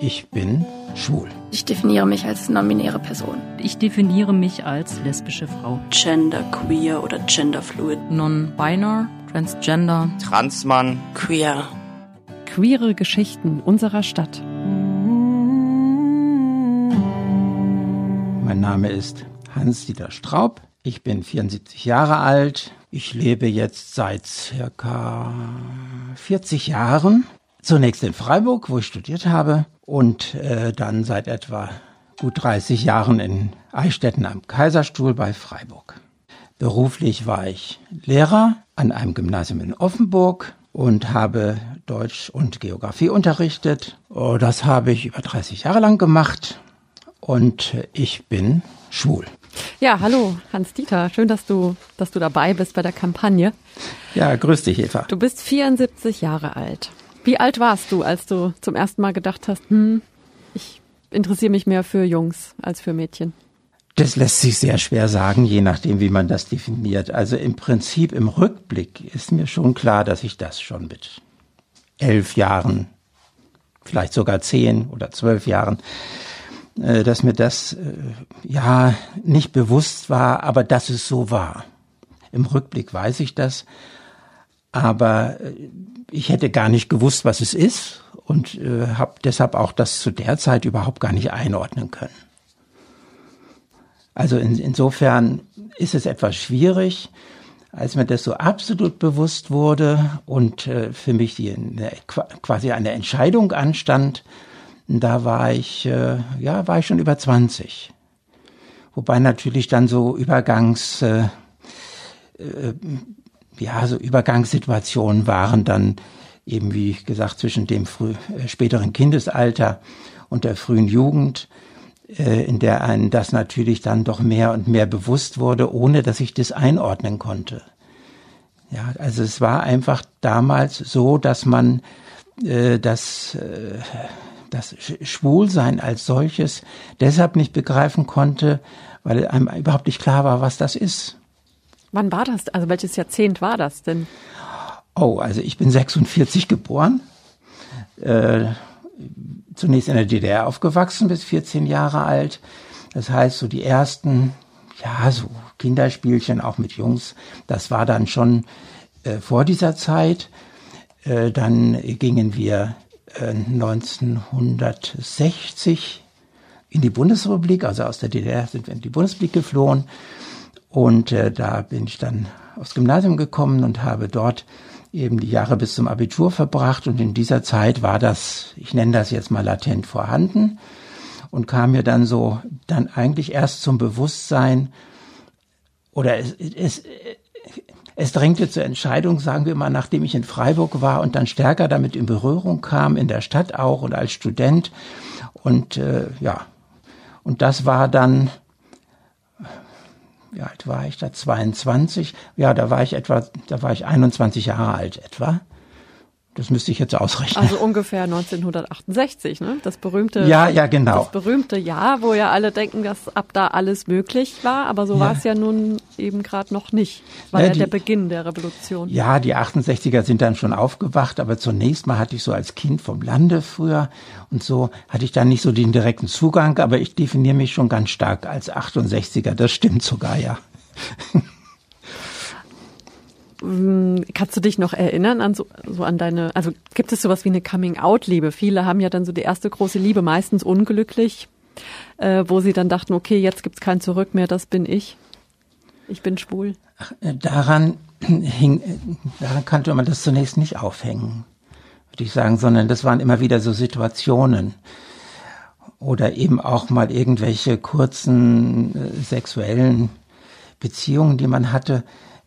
Ich bin schwul. Ich definiere mich als non-binäre Person. Ich definiere mich als lesbische Frau. Gender queer oder genderfluid. Non-binary, transgender. Transmann. Queer. Queere Geschichten unserer Stadt. Mein Name ist Hans-Dieter Straub. Ich bin 74 Jahre alt. Ich lebe jetzt seit circa 40 Jahren. Zunächst in Freiburg, wo ich studiert habe, und äh, dann seit etwa gut 30 Jahren in Eichstätten am Kaiserstuhl bei Freiburg. Beruflich war ich Lehrer an einem Gymnasium in Offenburg und habe Deutsch und Geografie unterrichtet. Oh, das habe ich über 30 Jahre lang gemacht und ich bin schwul. Ja, hallo, Hans-Dieter. Schön, dass du, dass du dabei bist bei der Kampagne. Ja, grüß dich, Eva. Du bist 74 Jahre alt. Wie alt warst du, als du zum ersten Mal gedacht hast, hm, ich interessiere mich mehr für Jungs als für Mädchen? Das lässt sich sehr schwer sagen, je nachdem, wie man das definiert. Also im Prinzip, im Rückblick ist mir schon klar, dass ich das schon mit elf Jahren, vielleicht sogar zehn oder zwölf Jahren, äh, dass mir das äh, ja nicht bewusst war, aber dass es so war. Im Rückblick weiß ich das, aber äh, ich hätte gar nicht gewusst, was es ist und äh, habe deshalb auch das zu der Zeit überhaupt gar nicht einordnen können. Also in, insofern ist es etwas schwierig, als mir das so absolut bewusst wurde und äh, für mich die, eine, quasi eine Entscheidung anstand, da war ich, äh, ja, war ich schon über 20. Wobei natürlich dann so Übergangs, äh, äh, ja, so Übergangssituationen waren dann eben, wie gesagt, zwischen dem früh, äh, späteren Kindesalter und der frühen Jugend, äh, in der einen das natürlich dann doch mehr und mehr bewusst wurde, ohne dass ich das einordnen konnte. Ja, also es war einfach damals so, dass man äh, das, äh, das Schwulsein als solches deshalb nicht begreifen konnte, weil einem überhaupt nicht klar war, was das ist. Wann war das? Also welches Jahrzehnt war das denn? Oh, also ich bin 46 geboren, äh, zunächst in der DDR aufgewachsen, bis 14 Jahre alt. Das heißt, so die ersten, ja, so Kinderspielchen auch mit Jungs, das war dann schon äh, vor dieser Zeit. Äh, dann gingen wir 1960 äh, in die Bundesrepublik, also aus der DDR sind wir in die Bundesrepublik geflohen. Und äh, da bin ich dann aufs Gymnasium gekommen und habe dort eben die Jahre bis zum Abitur verbracht. Und in dieser Zeit war das, ich nenne das jetzt mal latent vorhanden und kam mir dann so, dann eigentlich erst zum Bewusstsein oder es, es, es drängte zur Entscheidung, sagen wir mal, nachdem ich in Freiburg war und dann stärker damit in Berührung kam, in der Stadt auch und als Student. Und äh, ja, und das war dann, wie alt war ich da? 22. Ja, da war ich etwa, da war ich 21 Jahre alt etwa. Das müsste ich jetzt ausrechnen. Also ungefähr 1968, ne? Das berühmte. Ja, ja, genau. Das berühmte Jahr, wo ja alle denken, dass ab da alles möglich war, aber so ja. war es ja nun eben gerade noch nicht. War ja, ja die, der Beginn der Revolution. Ja, die 68er sind dann schon aufgewacht, aber zunächst mal hatte ich so als Kind vom Lande früher und so hatte ich dann nicht so den direkten Zugang, aber ich definiere mich schon ganz stark als 68er. Das stimmt sogar, ja. Hm, kannst du dich noch erinnern an so, so an deine, also gibt es sowas wie eine Coming-out-Liebe? Viele haben ja dann so die erste große Liebe, meistens unglücklich, äh, wo sie dann dachten, okay, jetzt gibt's kein Zurück mehr, das bin ich. Ich bin schwul. Ach, äh, daran hing, daran kannte man das zunächst nicht aufhängen, würde ich sagen, sondern das waren immer wieder so Situationen oder eben auch mal irgendwelche kurzen äh, sexuellen Beziehungen, die man hatte,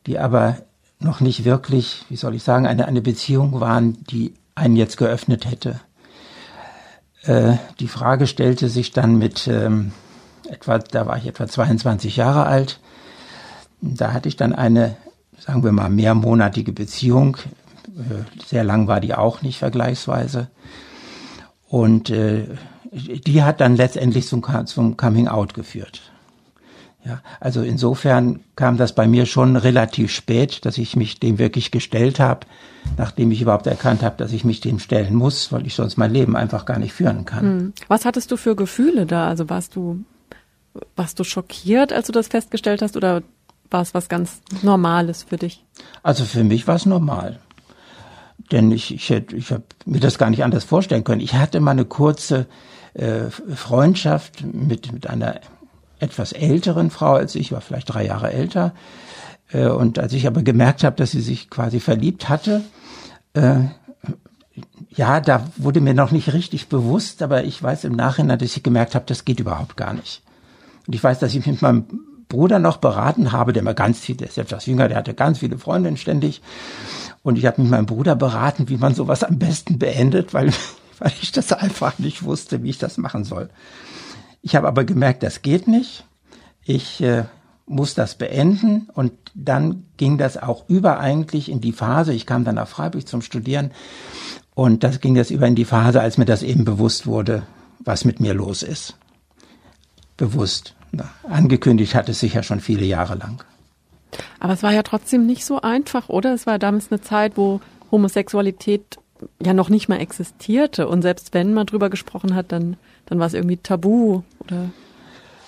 die aber noch nicht wirklich, wie soll ich sagen, eine, eine Beziehung waren, die einen jetzt geöffnet hätte. Äh, die Frage stellte sich dann mit ähm, etwa, da war ich etwa 22 Jahre alt. Da hatte ich dann eine, sagen wir mal, mehrmonatige Beziehung. Äh, sehr lang war die auch nicht vergleichsweise. Und äh, die hat dann letztendlich zum, zum Coming Out geführt. Ja, also insofern kam das bei mir schon relativ spät, dass ich mich dem wirklich gestellt habe, nachdem ich überhaupt erkannt habe, dass ich mich dem stellen muss, weil ich sonst mein Leben einfach gar nicht führen kann. Hm. Was hattest du für Gefühle da? Also warst du warst du schockiert, als du das festgestellt hast, oder war es was ganz Normales für dich? Also für mich war es normal. Denn ich, ich, hätte, ich habe mir das gar nicht anders vorstellen können. Ich hatte mal eine kurze äh, Freundschaft mit, mit einer etwas älteren Frau als ich, war vielleicht drei Jahre älter. Äh, und als ich aber gemerkt habe, dass sie sich quasi verliebt hatte, äh, ja, da wurde mir noch nicht richtig bewusst, aber ich weiß im Nachhinein, dass ich gemerkt habe, das geht überhaupt gar nicht. Und ich weiß, dass ich mit meinem Bruder noch beraten habe, der immer ganz viel, der ist etwas jünger, der hatte ganz viele Freundinnen ständig. Und ich habe mit meinem Bruder beraten, wie man sowas am besten beendet, weil, weil ich das einfach nicht wusste, wie ich das machen soll. Ich habe aber gemerkt, das geht nicht. Ich äh, muss das beenden und dann ging das auch über eigentlich in die Phase. Ich kam dann nach Freiburg zum Studieren und das ging das über in die Phase, als mir das eben bewusst wurde, was mit mir los ist. Bewusst. Na, angekündigt hat es sich ja schon viele Jahre lang. Aber es war ja trotzdem nicht so einfach, oder? Es war damals eine Zeit, wo Homosexualität ja noch nicht mal existierte. Und selbst wenn man drüber gesprochen hat, dann, dann war es irgendwie tabu oder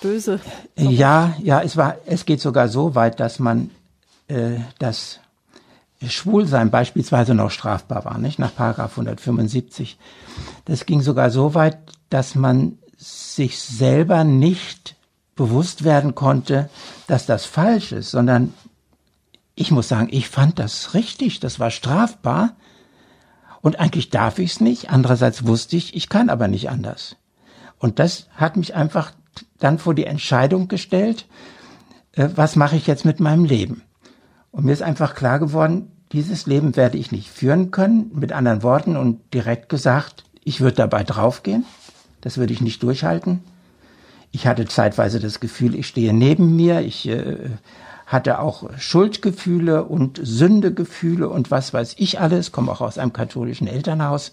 böse. Ja, ja, es war, es geht sogar so weit, dass man äh, das Schwulsein beispielsweise noch strafbar war, nicht? Nach Paragraph 175. Das ging sogar so weit, dass man sich selber nicht bewusst werden konnte, dass das falsch ist, sondern ich muss sagen, ich fand das richtig, das war strafbar und eigentlich darf ich es nicht. Andererseits wusste ich, ich kann aber nicht anders. Und das hat mich einfach dann vor die Entscheidung gestellt, äh, was mache ich jetzt mit meinem Leben? Und mir ist einfach klar geworden, dieses Leben werde ich nicht führen können, mit anderen Worten und direkt gesagt, ich würde dabei draufgehen, das würde ich nicht durchhalten. Ich hatte zeitweise das Gefühl, ich stehe neben mir, ich äh, hatte auch Schuldgefühle und Sündegefühle und was weiß ich alles, komme auch aus einem katholischen Elternhaus.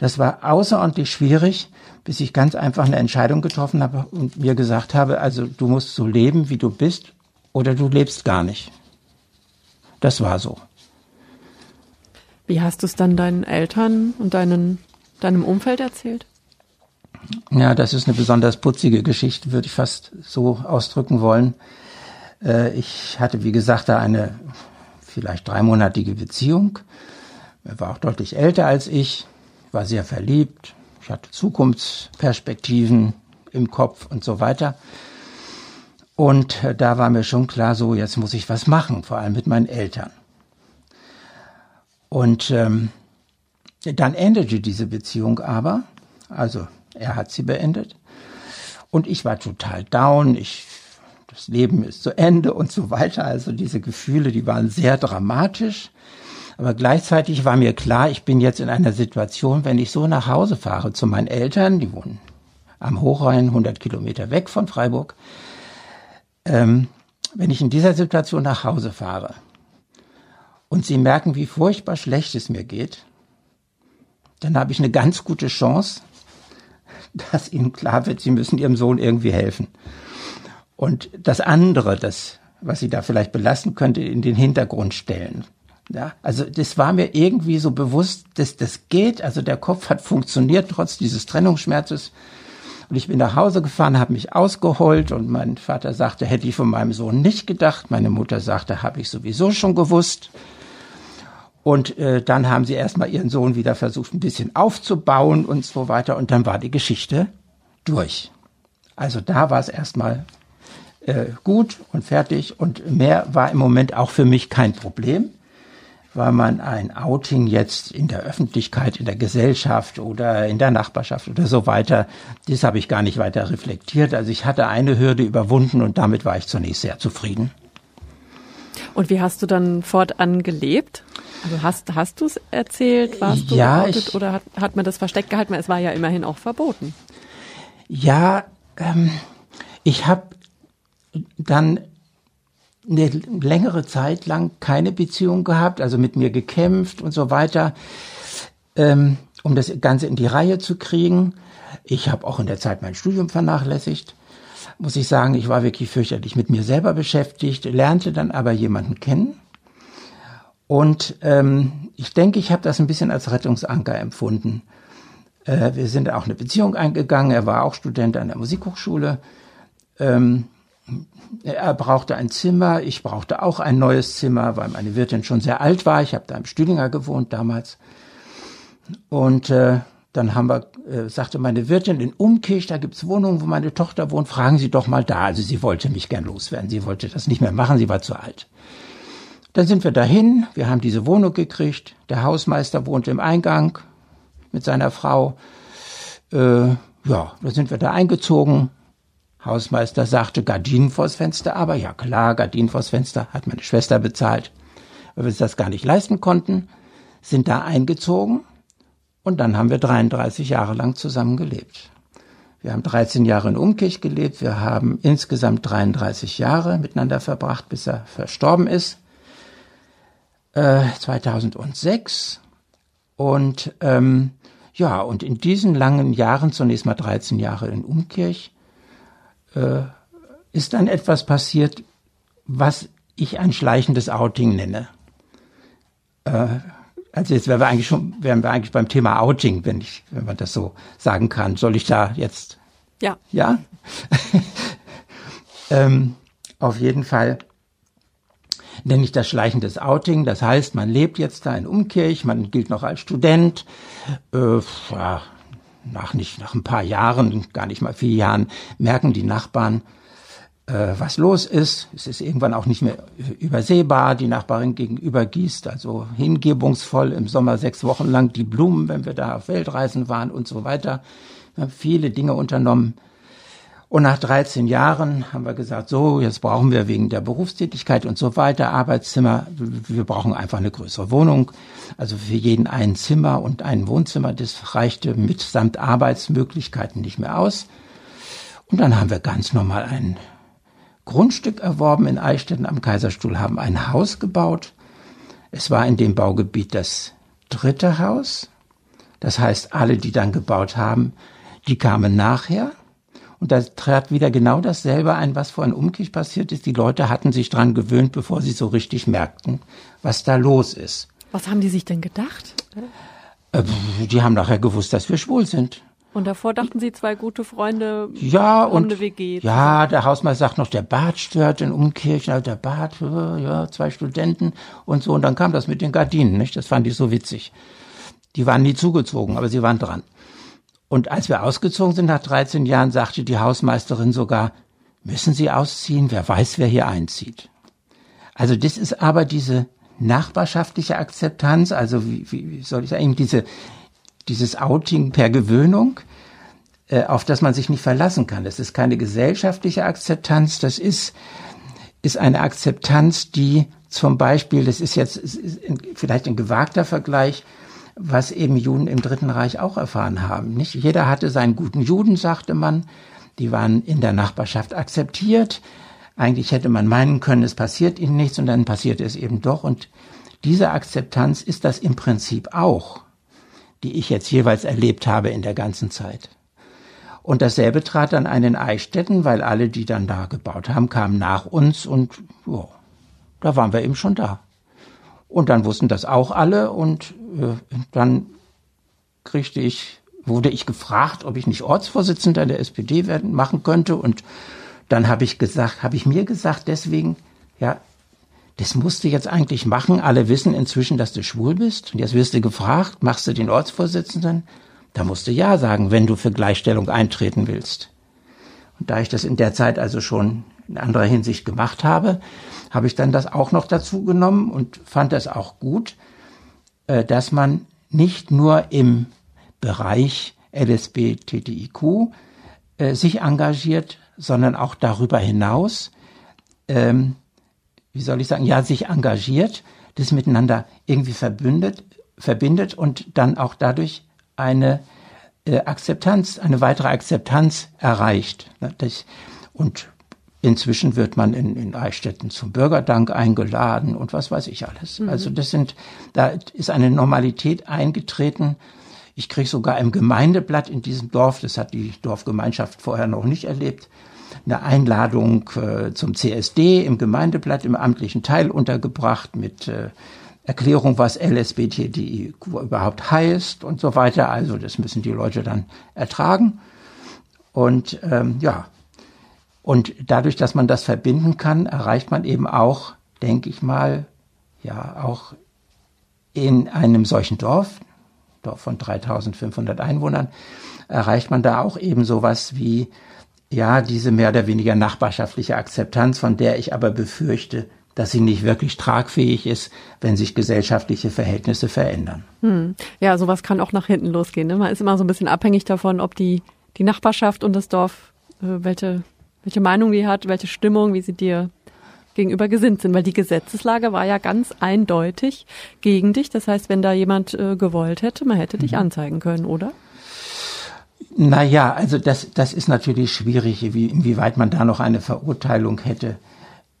Das war außerordentlich schwierig, bis ich ganz einfach eine Entscheidung getroffen habe und mir gesagt habe, also du musst so leben, wie du bist, oder du lebst gar nicht. Das war so. Wie hast du es dann deinen Eltern und deinen, deinem Umfeld erzählt? Ja, das ist eine besonders putzige Geschichte, würde ich fast so ausdrücken wollen. Äh, ich hatte, wie gesagt, da eine vielleicht dreimonatige Beziehung. Er war auch deutlich älter als ich, war sehr verliebt. Ich hatte Zukunftsperspektiven im Kopf und so weiter. Und äh, da war mir schon klar, so jetzt muss ich was machen, vor allem mit meinen Eltern. Und ähm, dann endete diese Beziehung aber, also er hat sie beendet. Und ich war total down. Ich, das Leben ist zu Ende und so weiter. Also diese Gefühle, die waren sehr dramatisch. Aber gleichzeitig war mir klar, ich bin jetzt in einer Situation, wenn ich so nach Hause fahre zu meinen Eltern, die wohnen am Hochrhein, 100 Kilometer weg von Freiburg, ähm, wenn ich in dieser Situation nach Hause fahre und sie merken, wie furchtbar schlecht es mir geht, dann habe ich eine ganz gute Chance, dass ihnen klar wird, sie müssen ihrem Sohn irgendwie helfen. Und das andere, das, was sie da vielleicht belasten könnte, in den Hintergrund stellen. Ja, also das war mir irgendwie so bewusst, dass das geht. Also der Kopf hat funktioniert trotz dieses Trennungsschmerzes. Und ich bin nach Hause gefahren, habe mich ausgeholt und mein Vater sagte, hätte ich von meinem Sohn nicht gedacht. Meine Mutter sagte, habe ich sowieso schon gewusst. Und äh, dann haben sie erstmal ihren Sohn wieder versucht, ein bisschen aufzubauen und so weiter. Und dann war die Geschichte durch. Also da war es erstmal äh, gut und fertig. Und mehr war im Moment auch für mich kein Problem, weil man ein Outing jetzt in der Öffentlichkeit, in der Gesellschaft oder in der Nachbarschaft oder so weiter, das habe ich gar nicht weiter reflektiert. Also ich hatte eine Hürde überwunden und damit war ich zunächst sehr zufrieden. Und wie hast du dann fortan gelebt? Also hast, hast du es erzählt? Warst du ja, ich, oder hat, hat man das versteckt gehalten? Es war ja immerhin auch verboten. Ja, ähm, ich habe dann eine längere Zeit lang keine Beziehung gehabt, also mit mir gekämpft und so weiter, ähm, um das Ganze in die Reihe zu kriegen. Ich habe auch in der Zeit mein Studium vernachlässigt. muss ich sagen, ich war wirklich fürchterlich mit mir selber beschäftigt, lernte dann aber jemanden kennen. Und ähm, ich denke, ich habe das ein bisschen als Rettungsanker empfunden. Äh, wir sind auch eine Beziehung eingegangen. Er war auch Student an der Musikhochschule. Ähm, er brauchte ein Zimmer, ich brauchte auch ein neues Zimmer, weil meine Wirtin schon sehr alt war. Ich habe da im Stühlinger gewohnt damals. Und äh, dann haben wir, äh, sagte meine Wirtin, in Umkirch, da gibt's Wohnungen, wo meine Tochter wohnt, fragen Sie doch mal da. Also sie wollte mich gern loswerden. Sie wollte das nicht mehr machen, sie war zu alt. Dann sind wir dahin, wir haben diese Wohnung gekriegt. Der Hausmeister wohnte im Eingang mit seiner Frau. Äh, ja, da sind wir da eingezogen. Hausmeister sagte Gardinen vors Fenster, aber ja klar, Gardinen vors Fenster hat meine Schwester bezahlt, weil wir das gar nicht leisten konnten, sind da eingezogen und dann haben wir 33 Jahre lang zusammen gelebt. Wir haben 13 Jahre in Umkirch gelebt, wir haben insgesamt 33 Jahre miteinander verbracht, bis er verstorben ist, äh, 2006 und ähm, ja, und in diesen langen Jahren, zunächst mal 13 Jahre in Umkirch, äh, ist dann etwas passiert, was ich ein schleichendes Outing nenne. Äh, also jetzt wären wir eigentlich schon, wären wir eigentlich beim Thema Outing, wenn ich, wenn man das so sagen kann. Soll ich da jetzt? Ja. Ja? ähm, auf jeden Fall nenne ich das schleichendes Outing. Das heißt, man lebt jetzt da in Umkirch, man gilt noch als Student, äh, ja, nach nicht nach ein paar Jahren, gar nicht mal vier Jahren, merken die Nachbarn, äh, was los ist. Es ist irgendwann auch nicht mehr übersehbar. Die Nachbarin gegenüber gießt also hingebungsvoll im Sommer sechs Wochen lang die Blumen, wenn wir da auf Weltreisen waren und so weiter. Wir haben viele Dinge unternommen. Und nach 13 Jahren haben wir gesagt, so, jetzt brauchen wir wegen der Berufstätigkeit und so weiter Arbeitszimmer. Wir brauchen einfach eine größere Wohnung. Also für jeden ein Zimmer und ein Wohnzimmer. Das reichte mitsamt Arbeitsmöglichkeiten nicht mehr aus. Und dann haben wir ganz normal ein Grundstück erworben in Eichstätten am Kaiserstuhl, haben ein Haus gebaut. Es war in dem Baugebiet das dritte Haus. Das heißt, alle, die dann gebaut haben, die kamen nachher. Und da trat wieder genau dasselbe ein, was vor in Umkirch passiert ist. Die Leute hatten sich dran gewöhnt, bevor sie so richtig merkten, was da los ist. Was haben die sich denn gedacht? Äh, die haben nachher gewusst, dass wir schwul sind. Und davor dachten sie zwei gute Freunde ja, haben und, eine WG. Ja, der Hausmeister sagt noch, der Bad stört in Umkirchen, also der Bad, ja, zwei Studenten und so. Und dann kam das mit den Gardinen, nicht? Das fand ich so witzig. Die waren nie zugezogen, aber sie waren dran. Und als wir ausgezogen sind nach 13 Jahren, sagte die Hausmeisterin sogar, müssen Sie ausziehen? Wer weiß, wer hier einzieht. Also das ist aber diese nachbarschaftliche Akzeptanz, also wie, wie soll ich sagen, diese, dieses Outing per Gewöhnung, äh, auf das man sich nicht verlassen kann. Das ist keine gesellschaftliche Akzeptanz, das ist, ist eine Akzeptanz, die zum Beispiel, das ist jetzt ist vielleicht ein gewagter Vergleich, was eben Juden im Dritten Reich auch erfahren haben. Nicht jeder hatte seinen guten Juden, sagte man. Die waren in der Nachbarschaft akzeptiert. Eigentlich hätte man meinen können, es passiert ihnen nichts und dann passierte es eben doch. Und diese Akzeptanz ist das im Prinzip auch, die ich jetzt jeweils erlebt habe in der ganzen Zeit. Und dasselbe trat dann ein in Eichstätten, weil alle, die dann da gebaut haben, kamen nach uns und oh, da waren wir eben schon da. Und dann wussten das auch alle und äh, dann kriegte ich, wurde ich gefragt, ob ich nicht Ortsvorsitzender der SPD werden, machen könnte. Und dann habe ich gesagt, habe ich mir gesagt, deswegen, ja, das musst du jetzt eigentlich machen. Alle wissen inzwischen, dass du schwul bist. Und jetzt wirst du gefragt, machst du den Ortsvorsitzenden? Da musst du ja sagen, wenn du für Gleichstellung eintreten willst. Und da ich das in der Zeit also schon in anderer Hinsicht gemacht habe, habe ich dann das auch noch dazu genommen und fand das auch gut, äh, dass man nicht nur im Bereich LSB TTIQ äh, sich engagiert, sondern auch darüber hinaus, ähm, wie soll ich sagen, ja, sich engagiert, das miteinander irgendwie verbündet, verbindet und dann auch dadurch eine äh, Akzeptanz, eine weitere Akzeptanz erreicht. Das, und Inzwischen wird man in, in Eichstätten zum Bürgerdank eingeladen und was weiß ich alles. Mhm. Also das sind, da ist eine Normalität eingetreten. Ich kriege sogar im Gemeindeblatt in diesem Dorf, das hat die Dorfgemeinschaft vorher noch nicht erlebt, eine Einladung äh, zum CSD im Gemeindeblatt im amtlichen Teil untergebracht mit äh, Erklärung, was LSBTI überhaupt heißt und so weiter. Also das müssen die Leute dann ertragen. Und ähm, ja, und dadurch, dass man das verbinden kann, erreicht man eben auch, denke ich mal, ja, auch in einem solchen Dorf, Dorf von 3500 Einwohnern, erreicht man da auch eben sowas wie, ja, diese mehr oder weniger nachbarschaftliche Akzeptanz, von der ich aber befürchte, dass sie nicht wirklich tragfähig ist, wenn sich gesellschaftliche Verhältnisse verändern. Hm. Ja, sowas kann auch nach hinten losgehen. Ne? Man ist immer so ein bisschen abhängig davon, ob die, die Nachbarschaft und das Dorf, äh, welche, welche Meinung die hat, welche Stimmung, wie sie dir gegenüber gesinnt sind, weil die Gesetzeslage war ja ganz eindeutig gegen dich. Das heißt, wenn da jemand äh, gewollt hätte, man hätte dich mhm. anzeigen können, oder? Naja, also das, das ist natürlich schwierig, wie, inwieweit man da noch eine Verurteilung hätte,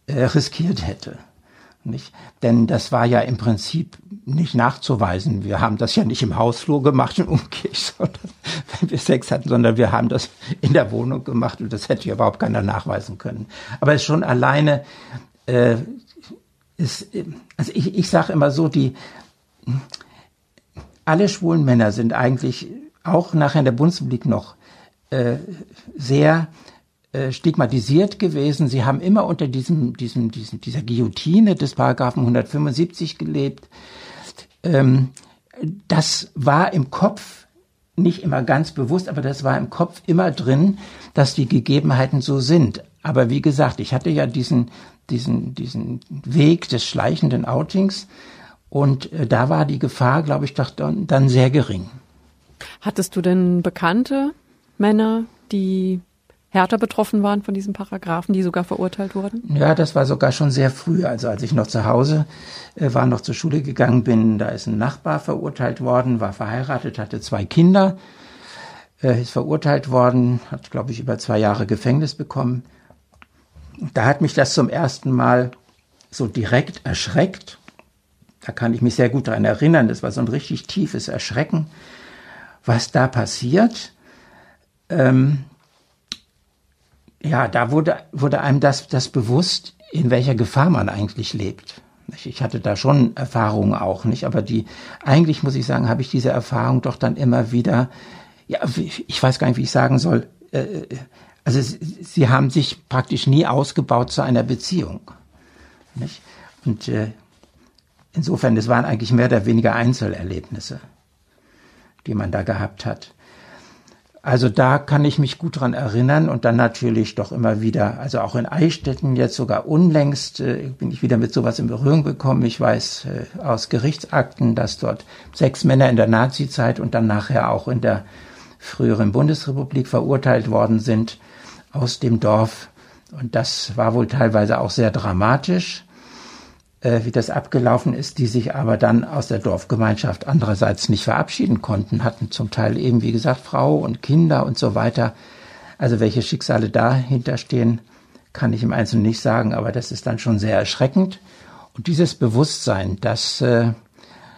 äh, riskiert hätte. Nicht? Denn das war ja im Prinzip nicht nachzuweisen. Wir haben das ja nicht im Hausflur gemacht in Umkirch, sondern wenn wir Sex hatten, sondern wir haben das in der Wohnung gemacht und das hätte ja überhaupt keiner nachweisen können. Aber es schon alleine äh, ist, also ich, ich sage immer so, die alle schwulen Männer sind eigentlich auch nachher in der Bundesrepublik noch äh, sehr äh, stigmatisiert gewesen. Sie haben immer unter diesem, diesem, diesem, dieser Guillotine des Paragraphen 175 gelebt. Ähm, das war im Kopf nicht immer ganz bewusst, aber das war im Kopf immer drin, dass die Gegebenheiten so sind. Aber wie gesagt, ich hatte ja diesen, diesen, diesen Weg des schleichenden Outings und äh, da war die Gefahr, glaube ich, doch dann, dann sehr gering. Hattest du denn bekannte Männer, die härter betroffen waren von diesen Paragraphen, die sogar verurteilt wurden? Ja, das war sogar schon sehr früh. Also als ich noch zu Hause äh, war, noch zur Schule gegangen bin, da ist ein Nachbar verurteilt worden, war verheiratet, hatte zwei Kinder, äh, ist verurteilt worden, hat, glaube ich, über zwei Jahre Gefängnis bekommen. Da hat mich das zum ersten Mal so direkt erschreckt. Da kann ich mich sehr gut daran erinnern. Das war so ein richtig tiefes Erschrecken was da passiert. Ähm, ja, da wurde, wurde einem das, das bewusst, in welcher Gefahr man eigentlich lebt. Ich hatte da schon Erfahrungen auch, nicht? Aber die, eigentlich muss ich sagen, habe ich diese Erfahrung doch dann immer wieder, ja, ich weiß gar nicht, wie ich sagen soll, äh, also sie haben sich praktisch nie ausgebaut zu einer Beziehung. Nicht? Und äh, insofern, es waren eigentlich mehr oder weniger Einzelerlebnisse die man da gehabt hat. Also da kann ich mich gut dran erinnern und dann natürlich doch immer wieder, also auch in Eichstätten jetzt sogar unlängst äh, bin ich wieder mit sowas in Berührung gekommen. Ich weiß äh, aus Gerichtsakten, dass dort sechs Männer in der Nazizeit und dann nachher auch in der früheren Bundesrepublik verurteilt worden sind aus dem Dorf. Und das war wohl teilweise auch sehr dramatisch äh, wie das abgelaufen ist, die sich aber dann aus der Dorfgemeinschaft andererseits nicht verabschieden konnten, hatten zum Teil eben, wie gesagt, Frau und Kinder und so weiter. Also welche Schicksale dahinter stehen, kann ich im Einzelnen nicht sagen, aber das ist dann schon sehr erschreckend. Und dieses Bewusstsein, das, äh,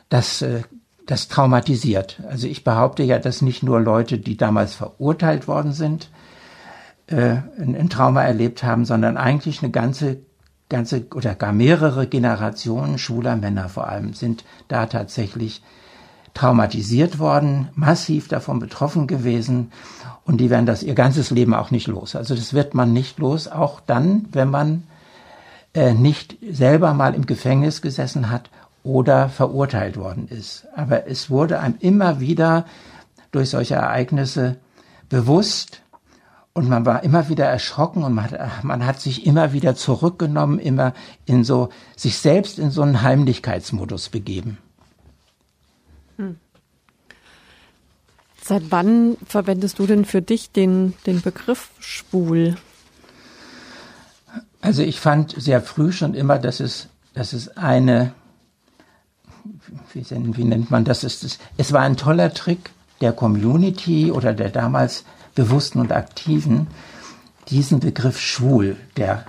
das, äh, das traumatisiert. Also ich behaupte ja, dass nicht nur Leute, die damals verurteilt worden sind, äh, ein, ein Trauma erlebt haben, sondern eigentlich eine ganze ganze oder gar mehrere Generationen schwuler Männer vor allem sind da tatsächlich traumatisiert worden, massiv davon betroffen gewesen und die werden das ihr ganzes Leben auch nicht los. Also das wird man nicht los, auch dann, wenn man äh, nicht selber mal im Gefängnis gesessen hat oder verurteilt worden ist. Aber es wurde einem immer wieder durch solche Ereignisse bewusst, und man war immer wieder erschrocken und man hat, man hat sich immer wieder zurückgenommen, immer in so, sich selbst in so einen Heimlichkeitsmodus begeben. Hm. Seit wann verwendest du denn für dich den, den Begriff schwul? Also ich fand sehr früh schon immer, dass es, dass es eine, wie, wie nennt man das? Es, es war ein toller Trick der Community oder der damals Bewussten und Aktiven diesen Begriff schwul, der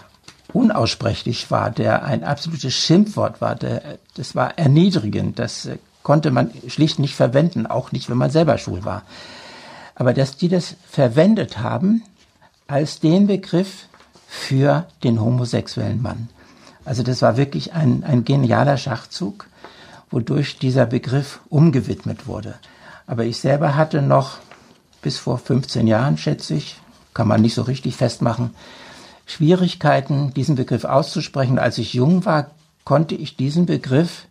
unaussprechlich war, der ein absolutes Schimpfwort war, der, das war erniedrigend, das äh, konnte man schlicht nicht verwenden, auch nicht, wenn man selber schwul war. Aber dass die das verwendet haben als den Begriff für den homosexuellen Mann. Also das war wirklich ein, ein genialer Schachzug, wodurch dieser Begriff umgewidmet wurde. Aber ich selber hatte noch bis vor 15 Jahren, schätze ich, kann man nicht so richtig festmachen, Schwierigkeiten, diesen Begriff auszusprechen. Als ich jung war, konnte ich diesen Begriff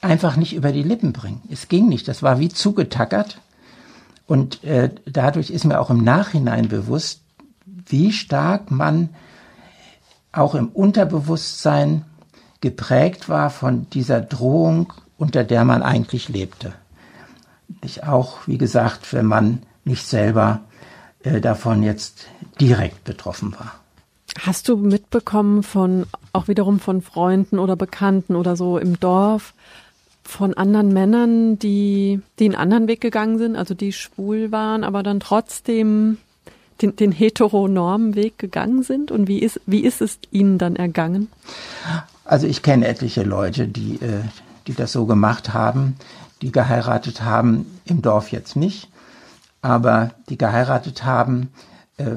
einfach nicht über die Lippen bringen. Es ging nicht, das war wie zugetackert. Und äh, dadurch ist mir auch im Nachhinein bewusst, wie stark man auch im Unterbewusstsein geprägt war von dieser Drohung, unter der man eigentlich lebte. Ich auch, wie gesagt, wenn man nicht selber äh, davon jetzt direkt betroffen war. Hast du mitbekommen von, auch wiederum von Freunden oder Bekannten oder so im Dorf, von anderen Männern, die, die einen anderen Weg gegangen sind, also die schwul waren, aber dann trotzdem den, den heteronormen Weg gegangen sind? Und wie ist, wie ist es ihnen dann ergangen? Also ich kenne etliche Leute, die, äh, die das so gemacht haben, die geheiratet haben, im Dorf jetzt nicht, aber die geheiratet haben, äh,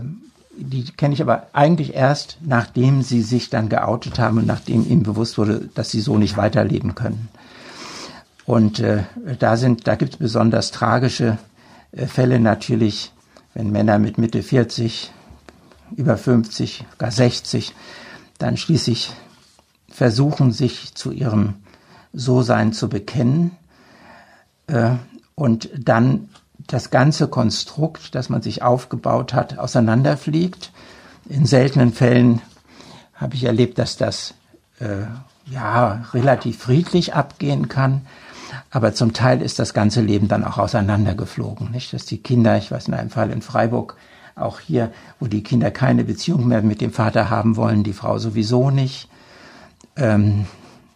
die kenne ich aber eigentlich erst, nachdem sie sich dann geoutet haben und nachdem ihnen bewusst wurde, dass sie so nicht weiterleben können. Und äh, da sind, da gibt es besonders tragische äh, Fälle natürlich, wenn Männer mit Mitte 40, über 50, gar 60, dann schließlich versuchen, sich zu ihrem So-Sein zu bekennen und dann das ganze Konstrukt, das man sich aufgebaut hat, auseinanderfliegt. In seltenen Fällen habe ich erlebt, dass das äh, ja relativ friedlich abgehen kann. Aber zum Teil ist das ganze Leben dann auch auseinandergeflogen. Nicht, dass die Kinder, ich weiß in einem Fall in Freiburg, auch hier, wo die Kinder keine Beziehung mehr mit dem Vater haben wollen, die Frau sowieso nicht. Ähm,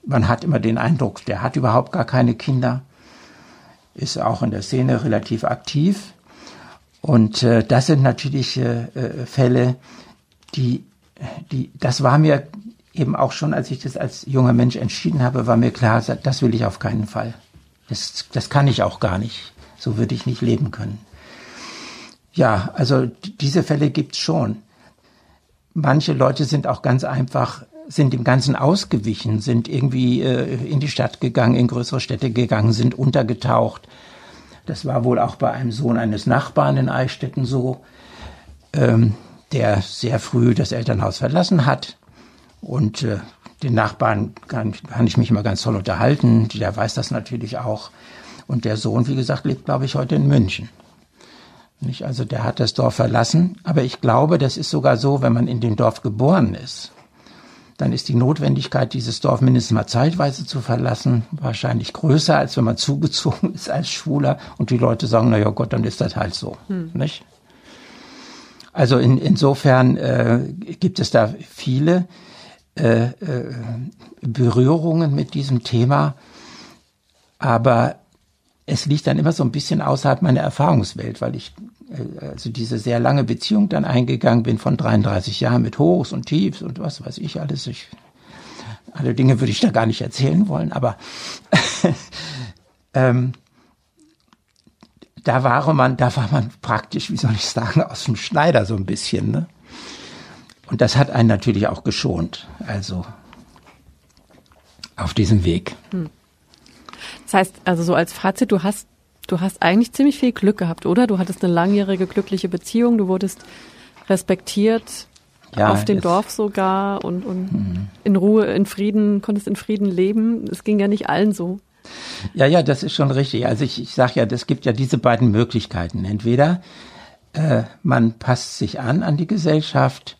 man hat immer den Eindruck, der hat überhaupt gar keine Kinder, ist auch in der Szene relativ aktiv. Und äh, das sind natürlich äh, äh Fälle, die, die, das war mir eben auch schon, als ich das als junger Mensch entschieden habe, war mir klar, das will ich auf keinen Fall. Das, das kann ich auch gar nicht. So würde ich nicht leben können. Ja, also diese Fälle gibt's schon. Manche Leute sind auch ganz einfach, sind dem Ganzen ausgewichen, sind irgendwie äh, in die Stadt gegangen, in größere Städte gegangen, sind untergetaucht. Das war wohl auch bei einem Sohn eines Nachbarn in Eichstätten so, ähm, der sehr früh das Elternhaus verlassen hat und äh, den Nachbarn kann, kann ich mich immer ganz toll unterhalten. Der weiß das natürlich auch. Und der Sohn, wie gesagt, lebt, glaube ich, heute in München. Nicht? Also der hat das Dorf verlassen. Aber ich glaube, das ist sogar so, wenn man in dem Dorf geboren ist, dann ist die Notwendigkeit, dieses Dorf mindestens mal zeitweise zu verlassen, wahrscheinlich größer, als wenn man zugezogen ist als Schwuler und die Leute sagen, na ja Gott, dann ist das halt so. Hm. Nicht? Also in, insofern äh, gibt es da viele, äh, äh, Berührungen mit diesem Thema, aber es liegt dann immer so ein bisschen außerhalb meiner Erfahrungswelt, weil ich also diese sehr lange Beziehung dann eingegangen bin von 33 Jahren mit Hochs und Tiefs und was weiß ich alles. Ich, alle Dinge würde ich da gar nicht erzählen wollen, aber ähm, da war man, da war man praktisch, wie soll ich sagen, aus dem Schneider so ein bisschen. Ne? Und das hat einen natürlich auch geschont. Also auf diesem Weg. Hm. Das heißt, also so als Fazit, du hast, du hast eigentlich ziemlich viel Glück gehabt, oder? Du hattest eine langjährige glückliche Beziehung, du wurdest respektiert, ja, auf dem Dorf sogar und, und mhm. in Ruhe, in Frieden, konntest in Frieden leben. Es ging ja nicht allen so. Ja, ja, das ist schon richtig. Also ich, ich sage ja, es gibt ja diese beiden Möglichkeiten. Entweder äh, man passt sich an an die Gesellschaft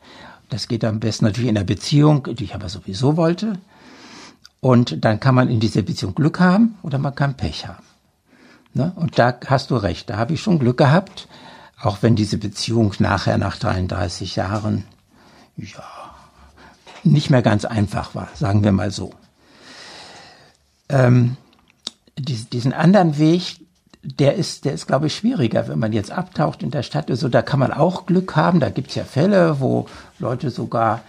das geht am besten natürlich in der Beziehung, die ich aber sowieso wollte. Und dann kann man in dieser Beziehung Glück haben oder man kann Pech haben. Ne? Und da hast du recht, da habe ich schon Glück gehabt, auch wenn diese Beziehung nachher nach 33 Jahren ja nicht mehr ganz einfach war, sagen wir mal so. Ähm, diesen anderen Weg, der ist, der ist, glaube ich, schwieriger, wenn man jetzt abtaucht in der Stadt. Also da kann man auch Glück haben. Da gibt's ja Fälle, wo Leute sogar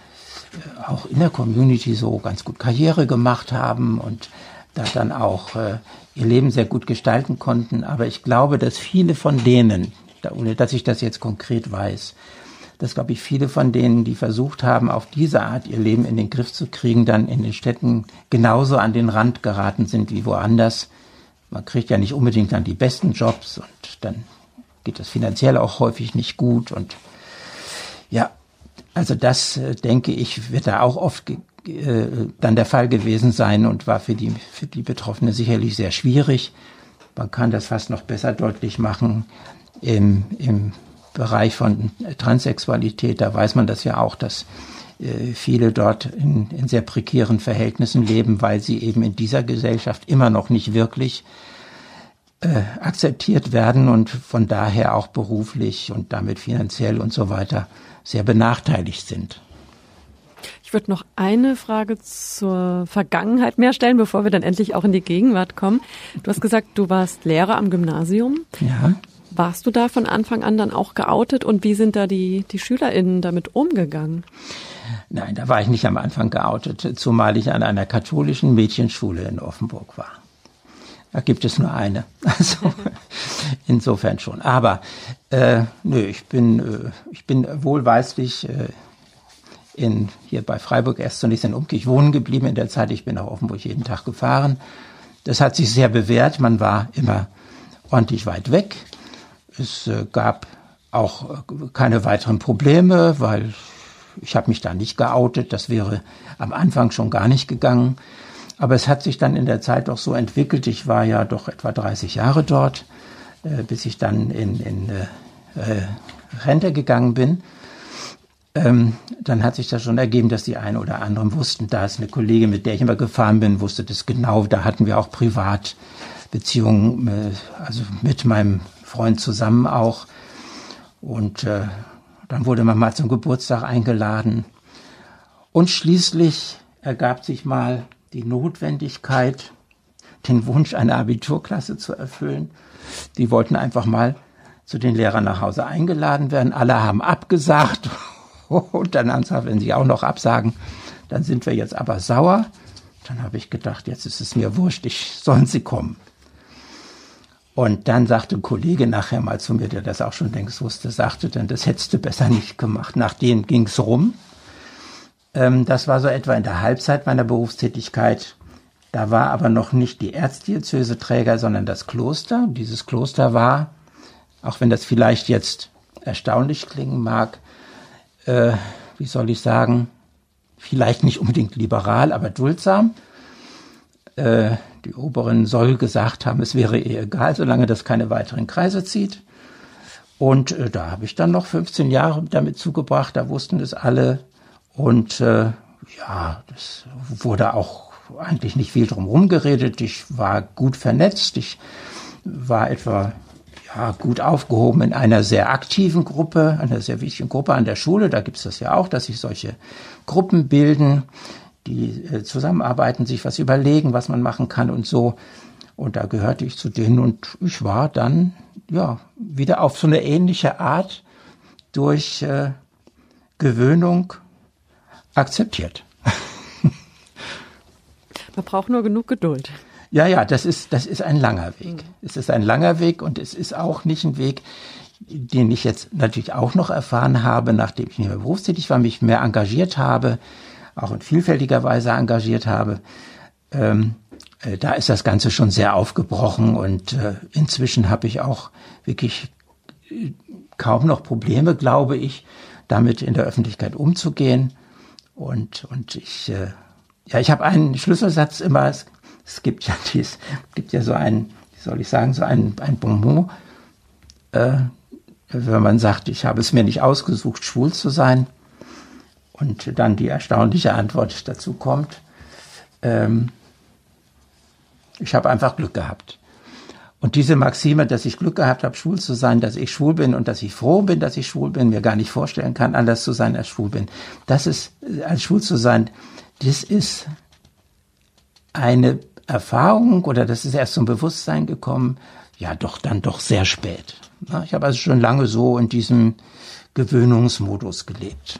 äh, auch in der Community so ganz gut Karriere gemacht haben und da dann auch äh, ihr Leben sehr gut gestalten konnten. Aber ich glaube, dass viele von denen, ohne dass ich das jetzt konkret weiß. Dass, glaube ich, viele von denen, die versucht haben, auf diese Art ihr Leben in den Griff zu kriegen, dann in den Städten genauso an den Rand geraten sind wie woanders. Man kriegt ja nicht unbedingt dann die besten Jobs und dann geht das finanziell auch häufig nicht gut und ja, also das äh, denke ich wird da auch oft äh, dann der Fall gewesen sein und war für die für die Betroffene sicherlich sehr schwierig. Man kann das fast noch besser deutlich machen im, im Bereich von Transsexualität. Da weiß man das ja auch, dass äh, viele dort in, in sehr prekären Verhältnissen leben, weil sie eben in dieser Gesellschaft immer noch nicht wirklich äh, akzeptiert werden und von daher auch beruflich und damit finanziell und so weiter sehr benachteiligt sind. Ich würde noch eine Frage zur Vergangenheit mehr stellen, bevor wir dann endlich auch in die Gegenwart kommen. Du hast gesagt, du warst Lehrer am Gymnasium. Ja. Warst du da von Anfang an dann auch geoutet und wie sind da die, die SchülerInnen damit umgegangen? Nein, da war ich nicht am Anfang geoutet, zumal ich an einer katholischen Mädchenschule in Offenburg war. Da gibt es nur eine. Also insofern schon. Aber äh, nö, ich bin, äh, ich bin wohlweislich äh, in, hier bei Freiburg erst zunächst in Umkirch wohnen geblieben in der Zeit. Ich bin nach Offenburg jeden Tag gefahren. Das hat sich sehr bewährt. Man war immer ordentlich weit weg. Es äh, gab auch äh, keine weiteren Probleme, weil ich habe mich da nicht geoutet. Das wäre am Anfang schon gar nicht gegangen. Aber es hat sich dann in der Zeit doch so entwickelt. Ich war ja doch etwa 30 Jahre dort, äh, bis ich dann in, in äh, Rente gegangen bin. Ähm, dann hat sich das schon ergeben, dass die einen oder anderen wussten, da ist eine Kollegin, mit der ich immer gefahren bin, wusste das genau. Da hatten wir auch Privatbeziehungen, äh, also mit meinem Freund zusammen auch. Und äh, dann wurde man mal zum Geburtstag eingeladen. Und schließlich ergab sich mal die Notwendigkeit, den Wunsch, eine Abiturklasse zu erfüllen. Die wollten einfach mal zu den Lehrern nach Hause eingeladen werden. Alle haben abgesagt. Und dann ernsthaft, wenn sie auch noch absagen, dann sind wir jetzt aber sauer. Dann habe ich gedacht, jetzt ist es mir wurscht, ich sollen sie kommen. Und dann sagte ein Kollege nachher mal zu mir, der das auch schon längst wusste, sagte dann, das hättest du besser nicht gemacht. Nach denen ging's rum. Ähm, das war so etwa in der Halbzeit meiner Berufstätigkeit. Da war aber noch nicht die Erzdiözese Träger, sondern das Kloster. Dieses Kloster war, auch wenn das vielleicht jetzt erstaunlich klingen mag, äh, wie soll ich sagen, vielleicht nicht unbedingt liberal, aber duldsam. Äh, die Oberen soll gesagt haben, es wäre ihr egal, solange das keine weiteren Kreise zieht. Und äh, da habe ich dann noch 15 Jahre damit zugebracht, da wussten es alle, und äh, ja, das wurde auch eigentlich nicht viel drum geredet. Ich war gut vernetzt. Ich war etwa ja, gut aufgehoben in einer sehr aktiven Gruppe, einer sehr wichtigen Gruppe an der Schule. Da gibt es das ja auch, dass sich solche Gruppen bilden, die äh, zusammenarbeiten, sich was überlegen, was man machen kann und so. Und da gehörte ich zu denen und ich war dann ja wieder auf so eine ähnliche Art durch äh, Gewöhnung akzeptiert. Man braucht nur genug Geduld. Ja, ja, das ist, das ist ein langer Weg. Mhm. Es ist ein langer Weg und es ist auch nicht ein Weg, den ich jetzt natürlich auch noch erfahren habe, nachdem ich nicht mehr berufstätig war, mich mehr engagiert habe, auch in vielfältiger Weise engagiert habe. Ähm, äh, da ist das Ganze schon sehr aufgebrochen und äh, inzwischen habe ich auch wirklich äh, kaum noch Probleme, glaube ich, damit in der Öffentlichkeit umzugehen. Und, und ich, äh, ja, ich habe einen Schlüsselsatz immer, es, es gibt ja dies, gibt ja so ein, wie soll ich sagen, so ein, ein Bonbon, äh, wenn man sagt, ich habe es mir nicht ausgesucht, schwul zu sein. Und dann die erstaunliche Antwort dazu kommt, ähm, ich habe einfach Glück gehabt. Und diese Maxime, dass ich Glück gehabt habe, schwul zu sein, dass ich schwul bin und dass ich froh bin, dass ich schwul bin, mir gar nicht vorstellen kann, anders zu sein als schwul bin. Das ist, als schwul zu sein, das ist eine Erfahrung oder das ist erst zum Bewusstsein gekommen, ja doch dann doch sehr spät. Ich habe also schon lange so in diesem Gewöhnungsmodus gelebt.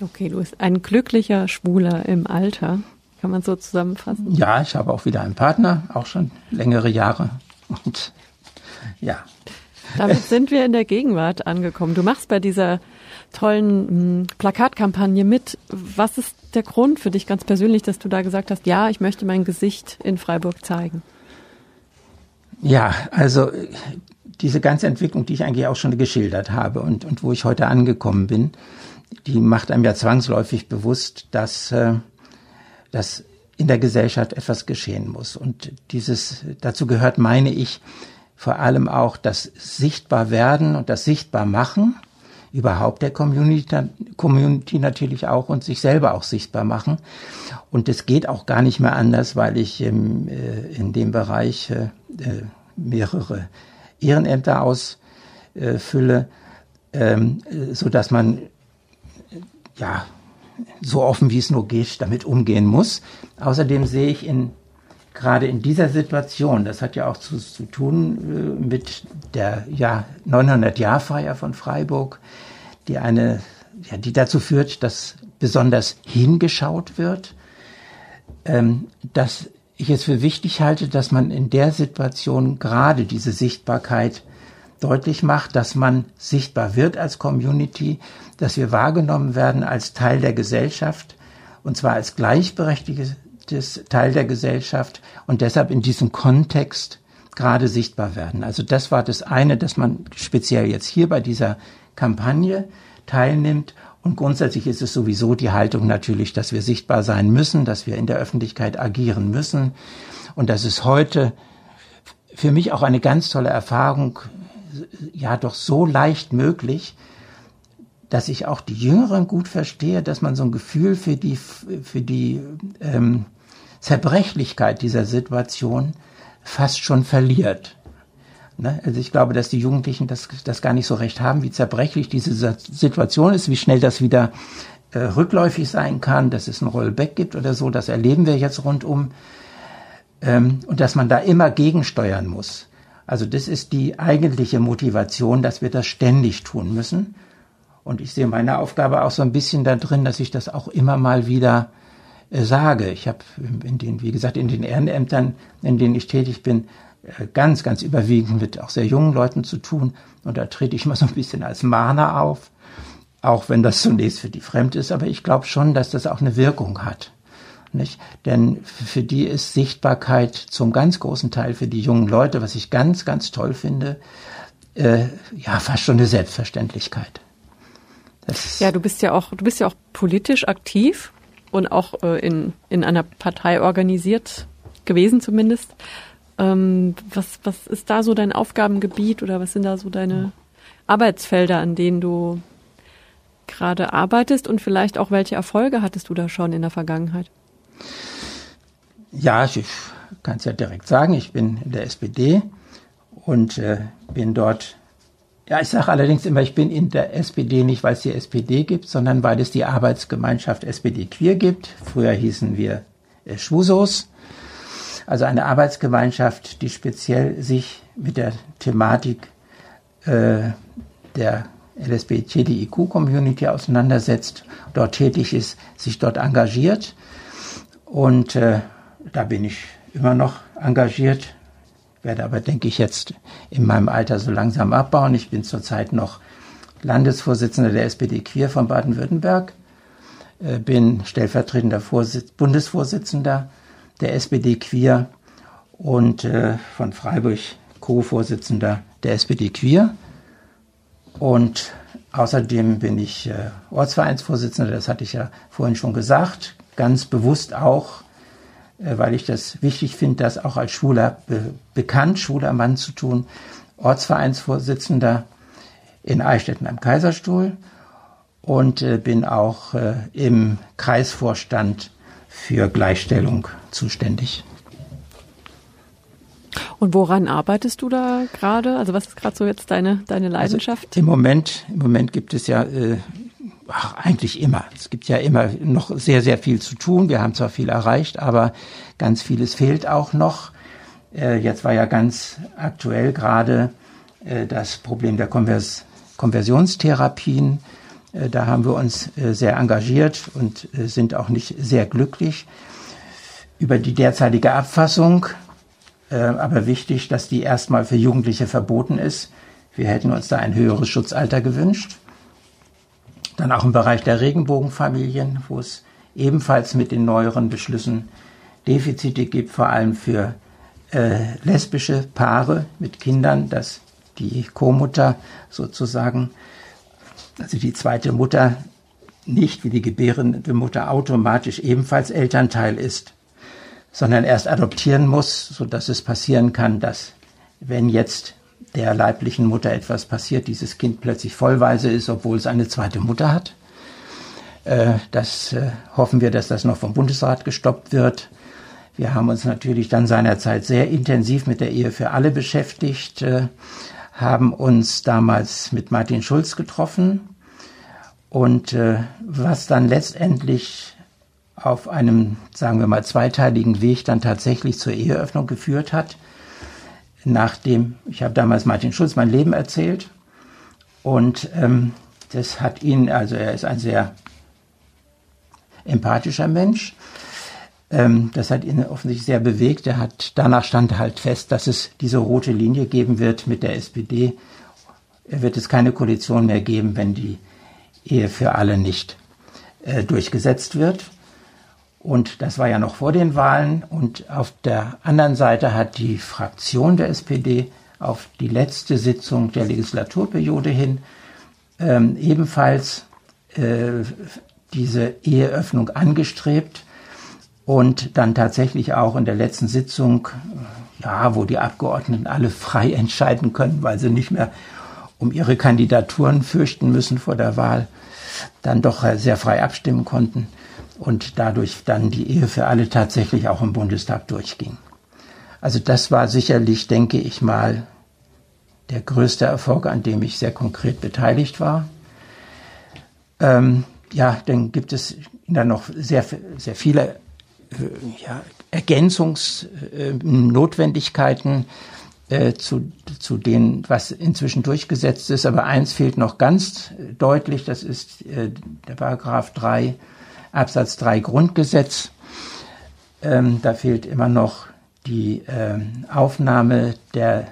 Okay, du bist ein glücklicher Schwuler im Alter. Kann man so zusammenfassen? Ja, ich habe auch wieder einen Partner, auch schon längere Jahre. Und ja. Damit sind wir in der Gegenwart angekommen. Du machst bei dieser tollen hm, Plakatkampagne mit. Was ist der Grund für dich ganz persönlich, dass du da gesagt hast, ja, ich möchte mein Gesicht in Freiburg zeigen? Ja, also diese ganze Entwicklung, die ich eigentlich auch schon geschildert habe und, und wo ich heute angekommen bin, die macht einem ja zwangsläufig bewusst, dass, äh, dass in der Gesellschaft etwas geschehen muss. Und dieses, dazu gehört, meine ich, vor allem auch das Sichtbarwerden und das Sichtbarmachen überhaupt der Community, Community natürlich auch und sich selber auch sichtbar machen. Und es geht auch gar nicht mehr anders, weil ich im, äh, in dem Bereich äh, äh mehrere Ehrenämter ausfülle, ähm, so dass man ja so offen wie es nur geht damit umgehen muss. Außerdem sehe ich in gerade in dieser Situation, das hat ja auch zu, zu tun äh, mit der ja, 900-Jahr-Feier von Freiburg, die eine, ja, die dazu führt, dass besonders hingeschaut wird, ähm, dass ich es für wichtig halte, dass man in der Situation gerade diese Sichtbarkeit deutlich macht, dass man sichtbar wird als Community, dass wir wahrgenommen werden als Teil der Gesellschaft und zwar als gleichberechtigte des Teil der Gesellschaft und deshalb in diesem Kontext gerade sichtbar werden. Also das war das eine, dass man speziell jetzt hier bei dieser Kampagne teilnimmt. Und grundsätzlich ist es sowieso die Haltung natürlich, dass wir sichtbar sein müssen, dass wir in der Öffentlichkeit agieren müssen. Und das ist heute für mich auch eine ganz tolle Erfahrung, ja doch so leicht möglich, dass ich auch die Jüngeren gut verstehe, dass man so ein Gefühl für die, für die ähm, Zerbrechlichkeit dieser Situation fast schon verliert. Ne? Also ich glaube, dass die Jugendlichen das, das gar nicht so recht haben, wie zerbrechlich diese Situation ist, wie schnell das wieder äh, rückläufig sein kann, dass es ein Rollback gibt oder so. Das erleben wir jetzt rundum. Ähm, und dass man da immer gegensteuern muss. Also das ist die eigentliche Motivation, dass wir das ständig tun müssen. Und ich sehe meine Aufgabe auch so ein bisschen da drin, dass ich das auch immer mal wieder sage. Ich habe in den, wie gesagt, in den Ehrenämtern, in denen ich tätig bin, äh, ganz, ganz überwiegend mit auch sehr jungen Leuten zu tun. Und da trete ich mal so ein bisschen als Mahner auf, auch wenn das zunächst für die fremd ist. Aber ich glaube schon, dass das auch eine Wirkung hat. Nicht? Denn für die ist Sichtbarkeit zum ganz großen Teil für die jungen Leute, was ich ganz, ganz toll finde, äh, ja, fast schon eine Selbstverständlichkeit. ja, du bist ja auch, du bist ja auch politisch aktiv und auch äh, in, in einer Partei organisiert gewesen zumindest. Ähm, was, was ist da so dein Aufgabengebiet oder was sind da so deine Arbeitsfelder, an denen du gerade arbeitest und vielleicht auch welche Erfolge hattest du da schon in der Vergangenheit? Ja, ich kann es ja direkt sagen, ich bin in der SPD und äh, bin dort ja, ich sage allerdings immer, ich bin in der SPD nicht, weil es die SPD gibt, sondern weil es die Arbeitsgemeinschaft SPD Queer gibt. Früher hießen wir äh, Schwusos. Also eine Arbeitsgemeinschaft, die speziell sich mit der Thematik äh, der LSBTIQ-Community auseinandersetzt, dort tätig ist, sich dort engagiert. Und äh, da bin ich immer noch engagiert, werde aber, denke ich, jetzt in meinem Alter so langsam abbauen. Ich bin zurzeit noch Landesvorsitzender der SPD Queer von Baden-Württemberg, äh, bin stellvertretender Vorsitz Bundesvorsitzender der SPD Queer und äh, von Freiburg Co-Vorsitzender der SPD Queer. Und außerdem bin ich äh, Ortsvereinsvorsitzender, das hatte ich ja vorhin schon gesagt, ganz bewusst auch weil ich das wichtig finde, das auch als schwuler, be bekannt schwuler Mann zu tun, Ortsvereinsvorsitzender in Eichstätten am Kaiserstuhl und äh, bin auch äh, im Kreisvorstand für Gleichstellung zuständig. Und woran arbeitest du da gerade? Also was ist gerade so jetzt deine, deine also Leidenschaft? Also Im Moment, im Moment gibt es ja äh, ach, eigentlich immer. Es gibt ja immer noch sehr, sehr viel zu tun. Wir haben zwar viel erreicht, aber ganz vieles fehlt auch noch. Äh, jetzt war ja ganz aktuell gerade äh, das Problem der Konvers Konversionstherapien. Äh, da haben wir uns sehr engagiert und sind auch nicht sehr glücklich über die derzeitige Abfassung. Aber wichtig, dass die erstmal für Jugendliche verboten ist. Wir hätten uns da ein höheres Schutzalter gewünscht. Dann auch im Bereich der Regenbogenfamilien, wo es ebenfalls mit den neueren Beschlüssen Defizite gibt, vor allem für äh, lesbische Paare mit Kindern, dass die Co-Mutter sozusagen, also die zweite Mutter, nicht wie die gebärende Mutter automatisch ebenfalls Elternteil ist, sondern erst adoptieren muss, so dass es passieren kann, dass wenn jetzt der leiblichen Mutter etwas passiert, dieses Kind plötzlich vollweise ist, obwohl es eine zweite Mutter hat. Äh, das äh, hoffen wir, dass das noch vom Bundesrat gestoppt wird. Wir haben uns natürlich dann seinerzeit sehr intensiv mit der Ehe für alle beschäftigt, äh, haben uns damals mit Martin Schulz getroffen und was dann letztendlich auf einem, sagen wir mal, zweiteiligen Weg dann tatsächlich zur Eheöffnung geführt hat, nachdem, ich habe damals Martin Schulz mein Leben erzählt und ähm, das hat ihn, also er ist ein sehr empathischer Mensch, ähm, das hat ihn offensichtlich sehr bewegt. Er hat, danach stand halt fest, dass es diese rote Linie geben wird mit der SPD. Er wird es keine Koalition mehr geben, wenn die Ehe für alle nicht äh, durchgesetzt wird. Und das war ja noch vor den Wahlen. Und auf der anderen Seite hat die Fraktion der SPD auf die letzte Sitzung der Legislaturperiode hin ähm, ebenfalls äh, diese Eheöffnung angestrebt und dann tatsächlich auch in der letzten Sitzung, ja, wo die Abgeordneten alle frei entscheiden können, weil sie nicht mehr um ihre Kandidaturen fürchten müssen vor der Wahl, dann doch sehr frei abstimmen konnten und dadurch dann die Ehe für alle tatsächlich auch im Bundestag durchging. Also das war sicherlich, denke ich mal, der größte Erfolg, an dem ich sehr konkret beteiligt war. Ähm, ja, dann gibt es dann noch sehr, sehr viele äh, ja, Ergänzungsnotwendigkeiten äh, zu, zu denen, was inzwischen durchgesetzt ist. Aber eins fehlt noch ganz deutlich, das ist äh, der Paragraph 3 Absatz 3 Grundgesetz. Ähm, da fehlt immer noch die ähm, Aufnahme der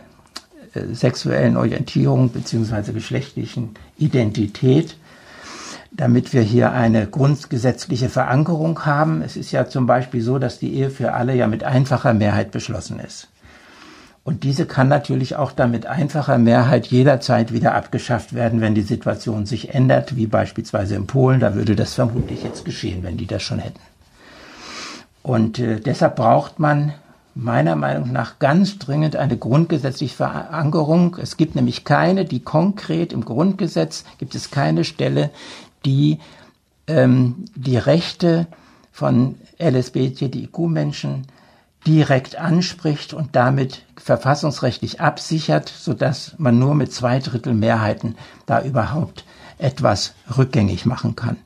äh, sexuellen Orientierung bzw. geschlechtlichen Identität, damit wir hier eine grundgesetzliche Verankerung haben. Es ist ja zum Beispiel so, dass die Ehe für alle ja mit einfacher Mehrheit beschlossen ist. Und diese kann natürlich auch dann mit einfacher Mehrheit jederzeit wieder abgeschafft werden, wenn die Situation sich ändert, wie beispielsweise in Polen. Da würde das vermutlich jetzt geschehen, wenn die das schon hätten. Und äh, deshalb braucht man meiner Meinung nach ganz dringend eine grundgesetzliche Verankerung. Es gibt nämlich keine, die konkret im Grundgesetz gibt es keine Stelle, die ähm, die Rechte von LSBTIQ-Menschen direkt anspricht und damit verfassungsrechtlich absichert, sodass man nur mit zwei Drittel Mehrheiten da überhaupt etwas rückgängig machen kann.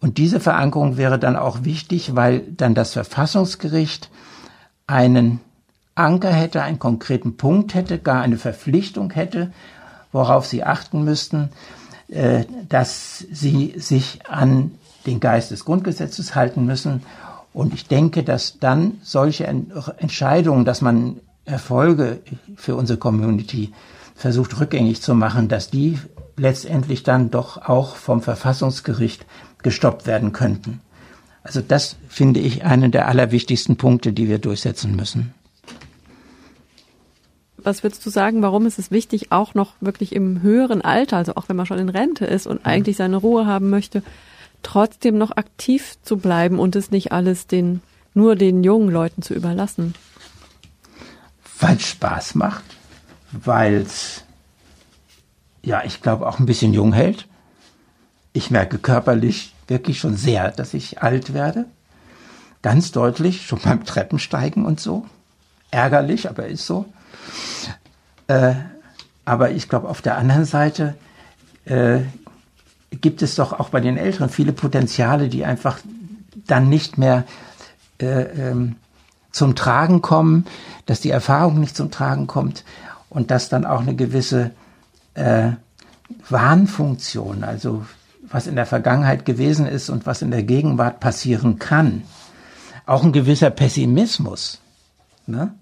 Und diese Verankerung wäre dann auch wichtig, weil dann das Verfassungsgericht einen Anker hätte, einen konkreten Punkt hätte, gar eine Verpflichtung hätte, worauf sie achten müssten, äh, dass sie sich an den Geist des Grundgesetzes halten müssen und ich denke, dass dann solche Entscheidungen, dass man Erfolge für unsere Community versucht rückgängig zu machen, dass die letztendlich dann doch auch vom Verfassungsgericht gestoppt werden könnten. Also das finde ich einen der allerwichtigsten Punkte, die wir durchsetzen müssen. Was würdest du sagen, warum ist es wichtig, auch noch wirklich im höheren Alter, also auch wenn man schon in Rente ist und eigentlich seine Ruhe haben möchte, trotzdem noch aktiv zu bleiben und es nicht alles den, nur den jungen Leuten zu überlassen? Weil es Spaß macht, weil es, ja, ich glaube, auch ein bisschen jung hält. Ich merke körperlich wirklich schon sehr, dass ich alt werde. Ganz deutlich, schon beim Treppensteigen und so. Ärgerlich, aber ist so. Äh, aber ich glaube, auf der anderen Seite äh, gibt es doch auch bei den Älteren viele Potenziale, die einfach dann nicht mehr äh, ähm, zum Tragen kommen, dass die Erfahrung nicht zum Tragen kommt und dass dann auch eine gewisse äh, Warnfunktion, also was in der Vergangenheit gewesen ist und was in der Gegenwart passieren kann, auch ein gewisser Pessimismus, ne?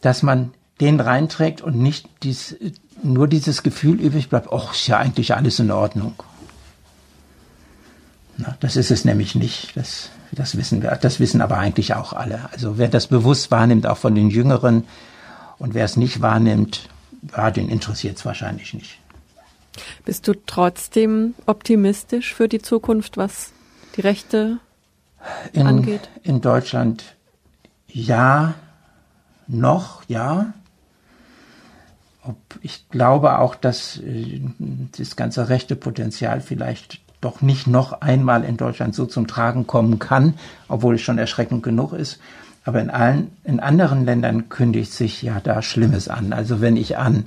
dass man den reinträgt und nicht dies, nur dieses Gefühl übrig bleibt, ach, ist ja eigentlich alles in Ordnung. Das ist es nämlich nicht. Das, das wissen wir. Das wissen aber eigentlich auch alle. Also wer das bewusst wahrnimmt, auch von den Jüngeren, und wer es nicht wahrnimmt, ja, den interessiert es wahrscheinlich nicht. Bist du trotzdem optimistisch für die Zukunft, was die Rechte in, angeht? In Deutschland ja, noch ja. Ich glaube auch, dass äh, das ganze rechte Potenzial vielleicht doch nicht noch einmal in Deutschland so zum Tragen kommen kann, obwohl es schon erschreckend genug ist. Aber in allen, in anderen Ländern kündigt sich ja da Schlimmes an. Also wenn ich an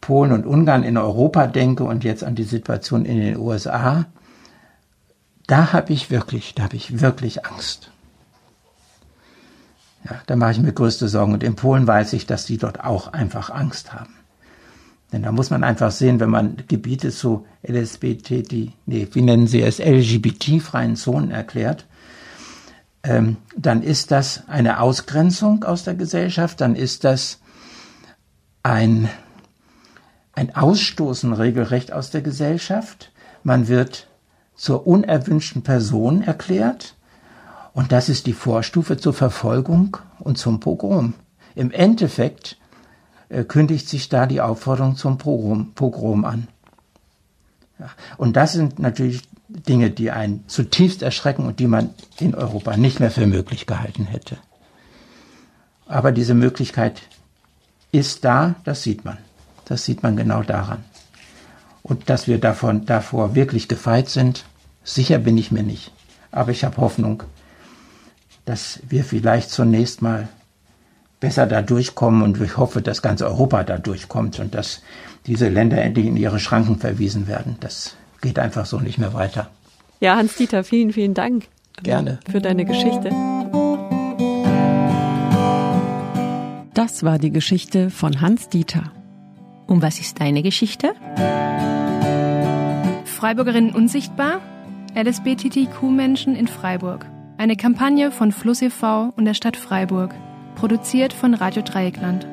Polen und Ungarn in Europa denke und jetzt an die Situation in den USA, da habe ich wirklich, da habe ich wirklich Angst. Ja, da mache ich mir größte Sorgen. Und in Polen weiß ich, dass die dort auch einfach Angst haben. Denn da muss man einfach sehen, wenn man Gebiete zu LSBT, die, nee, wie nennen sie es, LGBT-freien Zonen erklärt, ähm, dann ist das eine Ausgrenzung aus der Gesellschaft, dann ist das ein, ein Ausstoßen regelrecht aus der Gesellschaft. Man wird zur unerwünschten Person erklärt. Und das ist die Vorstufe zur Verfolgung und zum Pogrom. Im Endeffekt kündigt sich da die Aufforderung zum Pogrom, Pogrom an. Ja. Und das sind natürlich Dinge, die einen zutiefst erschrecken und die man in Europa nicht mehr für möglich gehalten hätte. Aber diese Möglichkeit ist da, das sieht man. Das sieht man genau daran. Und dass wir davon, davor wirklich gefeit sind, sicher bin ich mir nicht. Aber ich habe Hoffnung, dass wir vielleicht zunächst mal besser da durchkommen und ich hoffe, dass ganz Europa da durchkommt und dass diese Länder endlich in ihre Schranken verwiesen werden. Das geht einfach so nicht mehr weiter. Ja, Hans-Dieter, vielen, vielen Dank. Gerne. Für deine Geschichte. Das war die Geschichte von Hans-Dieter. Und was ist deine Geschichte? Freiburgerinnen unsichtbar? LSBTTQ-Menschen in Freiburg. Eine Kampagne von Fluss e.V. und der Stadt Freiburg. Produziert von Radio Dreieckland.